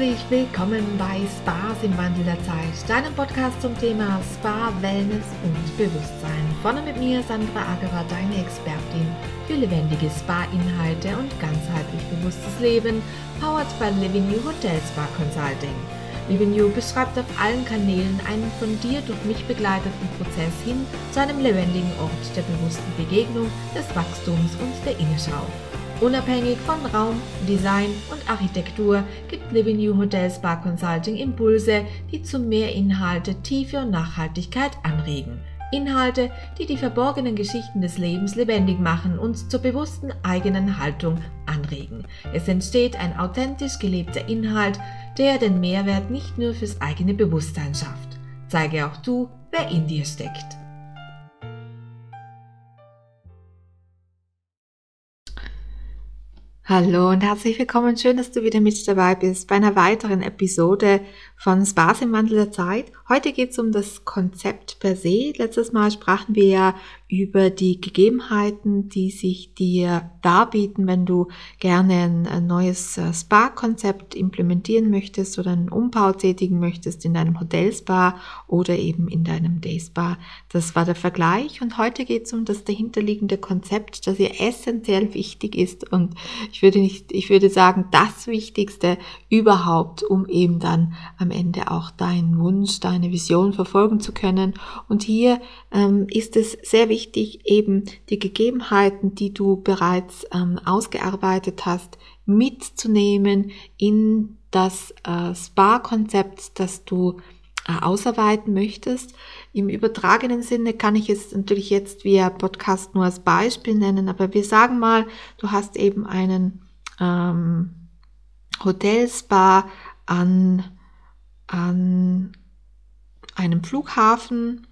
Herzlich willkommen bei Spas im Wandel der Zeit, deinem Podcast zum Thema Spa, Wellness und Bewusstsein. Vorne mit mir Sandra Agerer, deine Expertin für lebendige Spa-Inhalte und ganzheitlich bewusstes Leben, powered by Living You Hotel Spa Consulting. Living You beschreibt auf allen Kanälen einen von dir durch mich begleiteten Prozess hin zu einem lebendigen Ort der bewussten Begegnung, des Wachstums und der Innenschau. Unabhängig von Raum, Design und Architektur gibt Living New Hotel Spa Consulting Impulse, die zu mehr Inhalte, Tiefe und Nachhaltigkeit anregen. Inhalte, die die verborgenen Geschichten des Lebens lebendig machen und zur bewussten eigenen Haltung anregen. Es entsteht ein authentisch gelebter Inhalt, der den Mehrwert nicht nur fürs eigene Bewusstsein schafft. Zeige auch du, wer in dir steckt. Hallo und herzlich willkommen. Schön, dass du wieder mit dabei bist bei einer weiteren Episode von Spaß im Wandel der Zeit. Heute geht es um das Konzept per se. Letztes Mal sprachen wir ja über die Gegebenheiten, die sich dir darbieten, wenn du gerne ein, neues äh, Spa-Konzept implementieren möchtest oder einen Umbau tätigen möchtest in deinem Hotelspa oder eben in deinem Dayspa. Das war der Vergleich und heute geht es um das dahinterliegende Konzept, das hier essentiell wichtig ist und ich würde nicht, ich würde sagen, das Wichtigste überhaupt, um eben dann am Ende auch deinen Wunsch, deine Vision verfolgen zu können. Und hier ähm, ist es sehr wichtig, wichtig, eben die Gegebenheiten, die du bereits ähm, ausgearbeitet hast, mitzunehmen in das äh, Spa-Konzept, das du äh, ausarbeiten möchtest. Im übertragenen Sinne kann ich es natürlich jetzt via Podcast nur als Beispiel nennen, aber wir sagen mal, du hast eben einen ähm, Hotelspa an, an einem Flughafen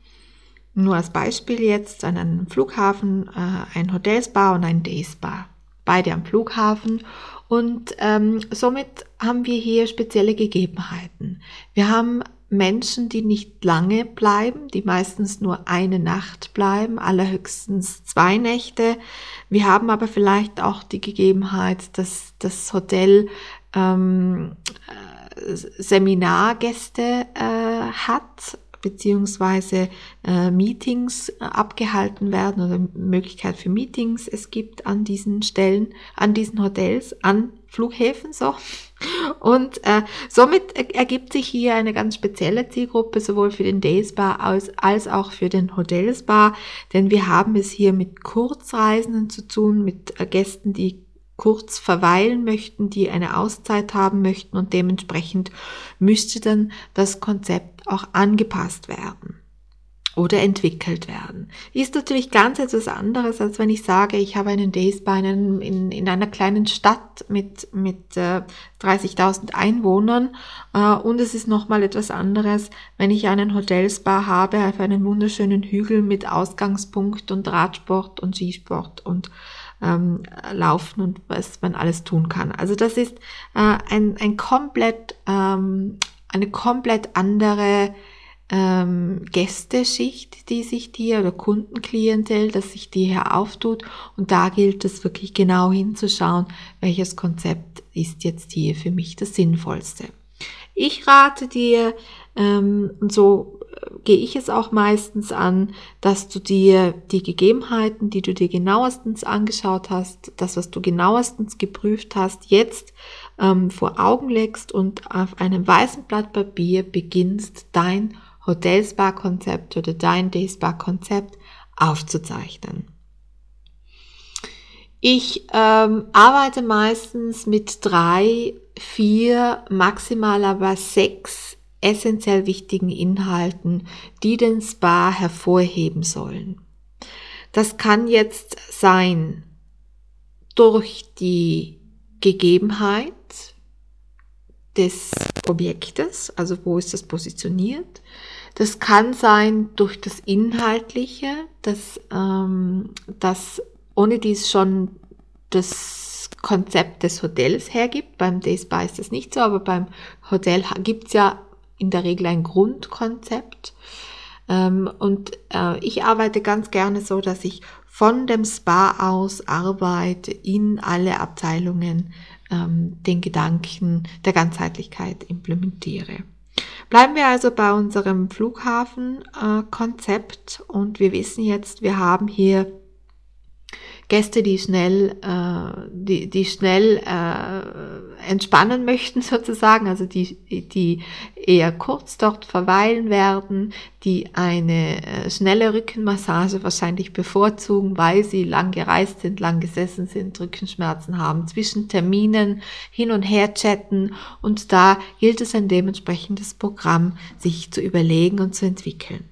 nur als Beispiel jetzt an einem Flughafen äh, ein Hotelspa und ein Dayspa. Beide am Flughafen. Und ähm, somit haben wir hier spezielle Gegebenheiten. Wir haben Menschen, die nicht lange bleiben, die meistens nur eine Nacht bleiben, allerhöchstens zwei Nächte. Wir haben aber vielleicht auch die Gegebenheit, dass das Hotel ähm, äh, Seminargäste äh, hat beziehungsweise äh, Meetings äh, abgehalten werden oder Möglichkeit für Meetings es gibt an diesen Stellen, an diesen Hotels, an Flughäfen so. Und äh, somit ergibt sich hier eine ganz spezielle Zielgruppe, sowohl für den Dayspa als, als auch für den Hotelspa, denn wir haben es hier mit Kurzreisenden zu tun, mit äh, Gästen, die kurz verweilen möchten, die eine Auszeit haben möchten und dementsprechend müsste dann das Konzept auch angepasst werden oder entwickelt werden. Ist natürlich ganz etwas anderes, als wenn ich sage, ich habe einen Dayspa in, in, in einer kleinen Stadt mit, mit äh, 30.000 Einwohnern äh, und es ist nochmal etwas anderes, wenn ich einen Hotelspa habe auf einem wunderschönen Hügel mit Ausgangspunkt und Radsport und Skisport und ähm, laufen und was man alles tun kann. Also das ist äh, ein, ein komplett, ähm, eine komplett andere ähm, Gästeschicht, die sich dir oder Kundenklientel, das sich dir hier auftut. Und da gilt es wirklich genau hinzuschauen, welches Konzept ist jetzt hier für mich das Sinnvollste. Ich rate dir, ähm, und so gehe ich es auch meistens an, dass du dir die Gegebenheiten, die du dir genauestens angeschaut hast, das, was du genauestens geprüft hast, jetzt ähm, vor Augen legst und auf einem weißen Blatt Papier beginnst, dein Hotelspa-Konzept oder dein Dayspa-Konzept aufzuzeichnen. Ich ähm, arbeite meistens mit drei, vier, maximal aber sechs essentiell wichtigen Inhalten, die den Spa hervorheben sollen. Das kann jetzt sein durch die Gegebenheit des Objektes, also wo ist das positioniert. Das kann sein durch das Inhaltliche, dass, ähm, dass ohne dies schon das Konzept des Hotels hergibt. Beim Day Spa ist das nicht so, aber beim Hotel gibt's ja in der Regel ein Grundkonzept. Ähm, und äh, ich arbeite ganz gerne so, dass ich von dem Spa aus arbeite in alle Abteilungen ähm, den Gedanken der Ganzheitlichkeit implementiere. Bleiben wir also bei unserem Flughafenkonzept äh, und wir wissen jetzt, wir haben hier Gäste, die schnell, äh, die, die schnell entspannen möchten sozusagen, also die, die eher kurz dort verweilen werden, die eine äh, schnelle Rückenmassage wahrscheinlich bevorzugen, weil sie lang gereist sind, lang gesessen sind, Rückenschmerzen haben, zwischen Terminen hin und her chatten und da gilt es ein dementsprechendes Programm sich zu überlegen und zu entwickeln.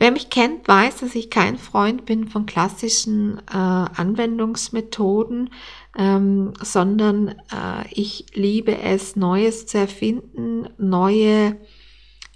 Wer mich kennt, weiß, dass ich kein Freund bin von klassischen äh, Anwendungsmethoden, ähm, sondern äh, ich liebe es, Neues zu erfinden, neue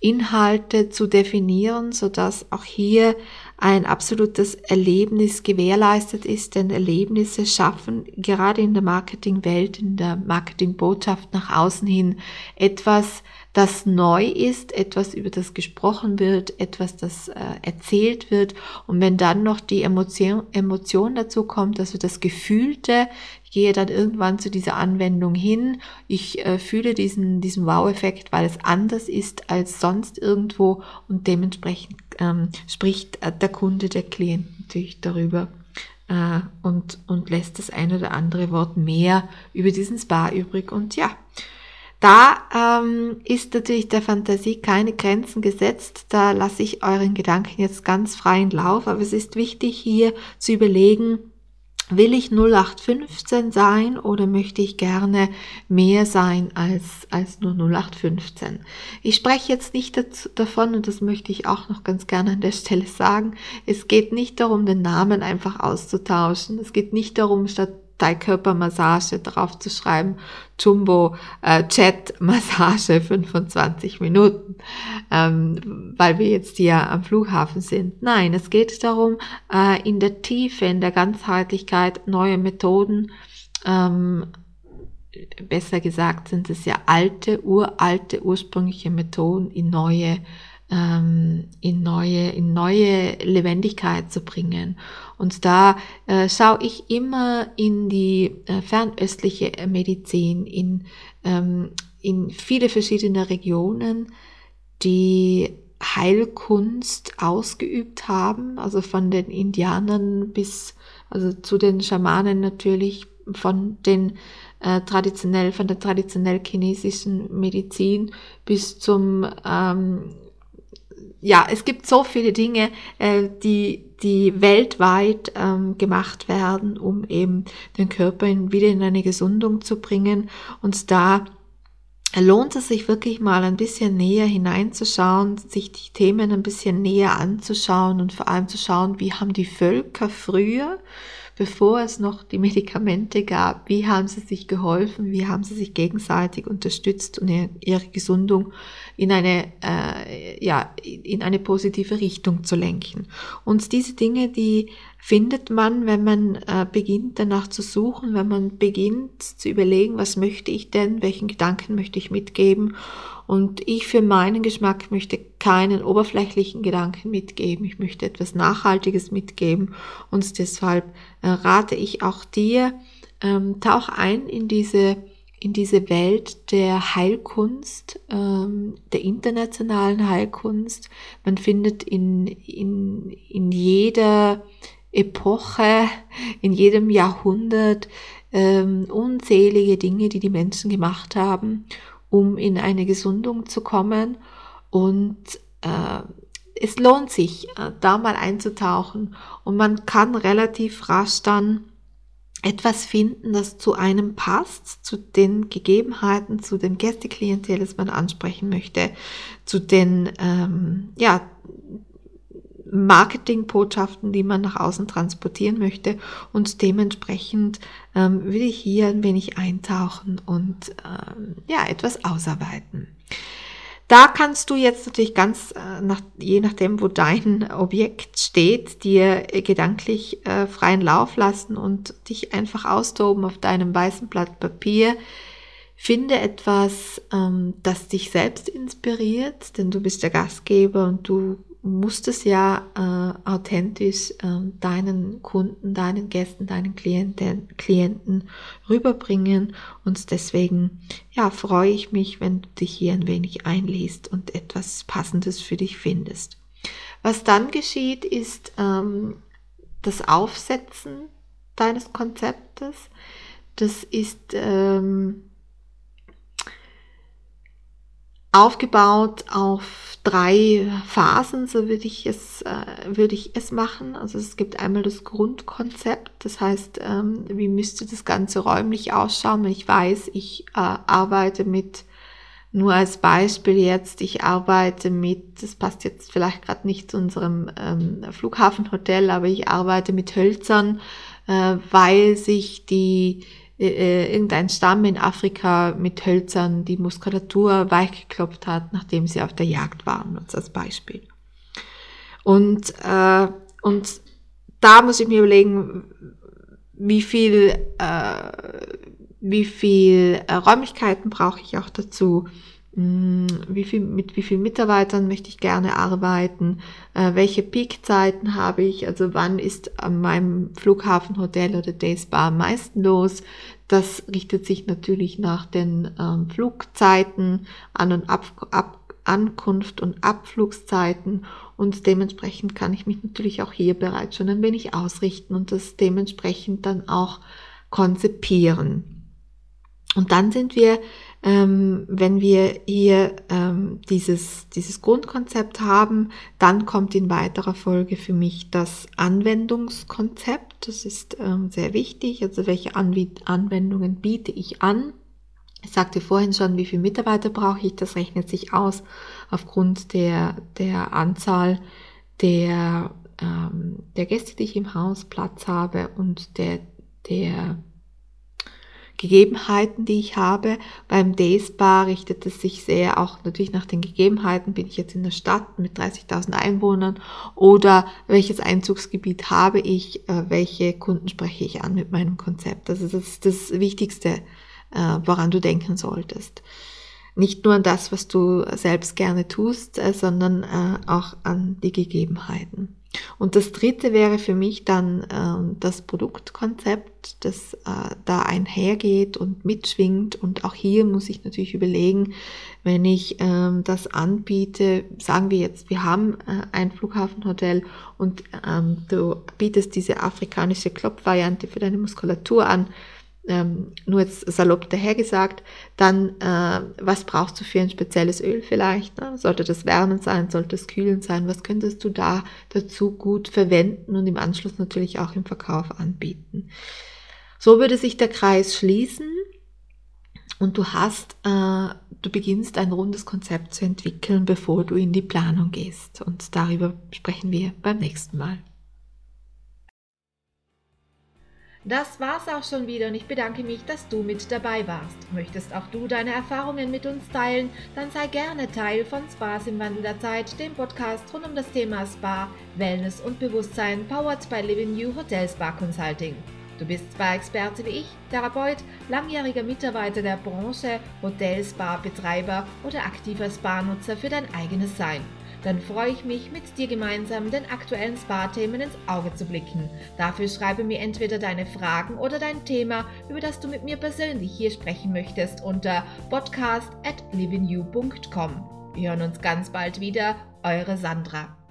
Inhalte zu definieren, so dass auch hier ein absolutes Erlebnis gewährleistet ist, denn Erlebnisse schaffen gerade in der Marketingwelt, in der Marketingbotschaft nach außen hin etwas, das neu ist, etwas, über das gesprochen wird, etwas, das äh, erzählt wird. Und wenn dann noch die Emotion, Emotion dazu kommt, also das Gefühlte, gehe dann irgendwann zu dieser Anwendung hin, ich äh, fühle diesen, diesen Wow-Effekt, weil es anders ist als sonst irgendwo und dementsprechend ähm, spricht äh, der Kunde, der Klient natürlich darüber äh, und, und lässt das ein oder andere Wort mehr über diesen Spa übrig. Und ja, da ähm, ist natürlich der Fantasie keine Grenzen gesetzt. Da lasse ich euren Gedanken jetzt ganz freien Lauf. Aber es ist wichtig hier zu überlegen, will ich 0815 sein oder möchte ich gerne mehr sein als, als nur 0815? Ich spreche jetzt nicht dazu, davon, und das möchte ich auch noch ganz gerne an der Stelle sagen, es geht nicht darum, den Namen einfach auszutauschen. Es geht nicht darum, statt Teilkörpermassage drauf zu schreiben, Jumbo äh, Chat Massage 25 Minuten, ähm, weil wir jetzt hier am Flughafen sind. Nein, es geht darum, äh, in der Tiefe, in der Ganzheitlichkeit neue Methoden, ähm, besser gesagt sind es ja alte, uralte, ursprüngliche Methoden in neue ähm, neue, in neue Lebendigkeit zu bringen. Und da äh, schaue ich immer in die äh, fernöstliche Medizin, in, ähm, in viele verschiedene Regionen, die Heilkunst ausgeübt haben, also von den Indianern bis, also zu den Schamanen natürlich, von den äh, traditionell, von der traditionell chinesischen Medizin bis zum ähm, ja, es gibt so viele Dinge, äh, die, die weltweit ähm, gemacht werden, um eben den Körper in, wieder in eine Gesundung zu bringen. Und da lohnt es sich wirklich mal ein bisschen näher hineinzuschauen, sich die Themen ein bisschen näher anzuschauen und vor allem zu schauen, wie haben die Völker früher bevor es noch die Medikamente gab, wie haben sie sich geholfen, wie haben sie sich gegenseitig unterstützt und ihre Gesundung in eine, äh, ja, in eine positive Richtung zu lenken. Und diese Dinge, die findet man, wenn man äh, beginnt danach zu suchen, wenn man beginnt zu überlegen, was möchte ich denn, welchen Gedanken möchte ich mitgeben und ich für meinen Geschmack möchte keinen oberflächlichen Gedanken mitgeben. Ich möchte etwas Nachhaltiges mitgeben. Und deshalb äh, rate ich auch dir, ähm, tauch ein in diese, in diese Welt der Heilkunst, ähm, der internationalen Heilkunst. Man findet in, in, in jeder Epoche, in jedem Jahrhundert ähm, unzählige Dinge, die die Menschen gemacht haben um in eine Gesundung zu kommen. Und äh, es lohnt sich, äh, da mal einzutauchen. Und man kann relativ rasch dann etwas finden, das zu einem passt, zu den Gegebenheiten, zu dem Gästeklientel, das man ansprechen möchte, zu den ähm, ja, Marketingbotschaften, die man nach außen transportieren möchte. Und dementsprechend ähm, will ich hier ein wenig eintauchen und ähm, ja, etwas ausarbeiten. Da kannst du jetzt natürlich ganz, äh, nach, je nachdem, wo dein Objekt steht, dir gedanklich äh, freien Lauf lassen und dich einfach austoben auf deinem weißen Blatt Papier. Finde etwas, ähm, das dich selbst inspiriert, denn du bist der Gastgeber und du musst es ja äh, authentisch äh, deinen Kunden, deinen Gästen, deinen Klienten, Klienten rüberbringen und deswegen ja freue ich mich, wenn du dich hier ein wenig einliest und etwas Passendes für dich findest. Was dann geschieht, ist ähm, das Aufsetzen deines Konzeptes. Das ist ähm, aufgebaut auf drei Phasen, so würde ich es, äh, würde ich es machen. Also es gibt einmal das Grundkonzept, das heißt, ähm, wie müsste das Ganze räumlich ausschauen, wenn ich weiß, ich äh, arbeite mit, nur als Beispiel jetzt, ich arbeite mit, das passt jetzt vielleicht gerade nicht zu unserem ähm, Flughafenhotel, aber ich arbeite mit Hölzern, äh, weil sich die äh, äh, irgendein Stamm in Afrika mit Hölzern die Muskulatur weichgeklopft hat, nachdem sie auf der Jagd waren, als Beispiel. Und, äh, und da muss ich mir überlegen, wie viel, äh, wie viel äh, Räumlichkeiten brauche ich auch dazu, hm, wie viel, mit wie vielen Mitarbeitern möchte ich gerne arbeiten, äh, welche Peakzeiten habe ich, also wann ist an meinem Flughafenhotel oder Dayspa am meisten los. Das richtet sich natürlich nach den ähm, Flugzeiten, An- und Ab Ab Ankunft und Abflugszeiten und dementsprechend kann ich mich natürlich auch hier bereits schon ein wenig ausrichten und das dementsprechend dann auch konzipieren. Und dann sind wir ähm, wenn wir hier ähm, dieses, dieses Grundkonzept haben, dann kommt in weiterer Folge für mich das Anwendungskonzept. Das ist ähm, sehr wichtig. Also welche Anw Anwendungen biete ich an? Ich sagte vorhin schon, wie viele Mitarbeiter brauche ich. Das rechnet sich aus aufgrund der, der Anzahl der, ähm, der Gäste, die ich im Haus Platz habe und der, der Gegebenheiten, die ich habe. Beim Bar richtet es sich sehr auch natürlich nach den Gegebenheiten. Bin ich jetzt in der Stadt mit 30.000 Einwohnern oder welches Einzugsgebiet habe ich, äh, welche Kunden spreche ich an mit meinem Konzept. Also das ist das Wichtigste, äh, woran du denken solltest. Nicht nur an das, was du selbst gerne tust, äh, sondern auch an die Gegebenheiten. Und das dritte wäre für mich dann äh, das Produktkonzept, das äh, da einhergeht und mitschwingt. Und auch hier muss ich natürlich überlegen, wenn ich ähm, das anbiete, sagen wir jetzt, wir haben äh, ein Flughafenhotel und ähm, du bietest diese afrikanische Klopfvariante für deine Muskulatur an, ähm, nur jetzt salopp dahergesagt, dann äh, was brauchst du für ein spezielles Öl vielleicht? Ne? Sollte das wärmend sein, sollte es kühlend sein? Was könntest du da dazu gut verwenden und im Anschluss natürlich auch im Verkauf anbieten? So würde sich der Kreis schließen und du hast, äh, du beginnst ein rundes Konzept zu entwickeln, bevor du in die Planung gehst. Und darüber sprechen wir beim nächsten Mal. Das war's auch schon wieder und ich bedanke mich, dass du mit dabei warst. Möchtest auch du deine Erfahrungen mit uns teilen, dann sei gerne Teil von Spas im Wandel der Zeit, dem Podcast rund um das Thema Spa, Wellness und Bewusstsein, powered by Living New Hotel Spa Consulting. Du bist Spa-Experte wie ich, Therapeut, langjähriger Mitarbeiter der Branche, Hotel-Spa-Betreiber oder aktiver Spa-Nutzer für dein eigenes Sein dann freue ich mich, mit dir gemeinsam den aktuellen Spa-Themen ins Auge zu blicken. Dafür schreibe mir entweder deine Fragen oder dein Thema, über das du mit mir persönlich hier sprechen möchtest, unter podcast at. Wir hören uns ganz bald wieder, eure Sandra.